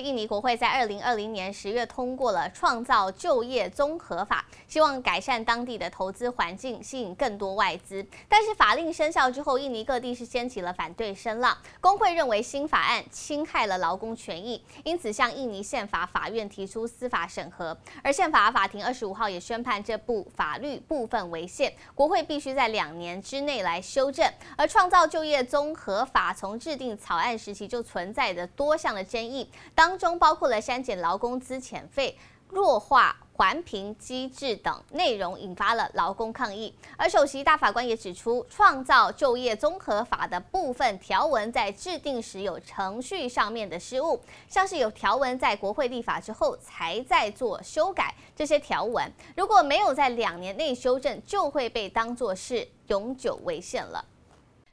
印尼国会在二零二零年十月通过了创造就业综合法，希望改善当地的投资环境，吸引更多外资。但是法令生效之后，印尼各地是掀起了反对声浪。工会认为新法案侵害了劳工权益，因此向印尼宪法法院提出司法审核。而宪法法庭二十五号也宣判这部法律部分违宪，国会必须在两年之内来修正。而创造就业综合法从制定草案时期就存在着多项的争议。当当中包括了删减劳工资遣费、弱化环评机制等内容，引发了劳工抗议。而首席大法官也指出，创造就业综合法的部分条文在制定时有程序上面的失误，像是有条文在国会立法之后才在做修改，这些条文如果没有在两年内修正，就会被当作是永久违宪了。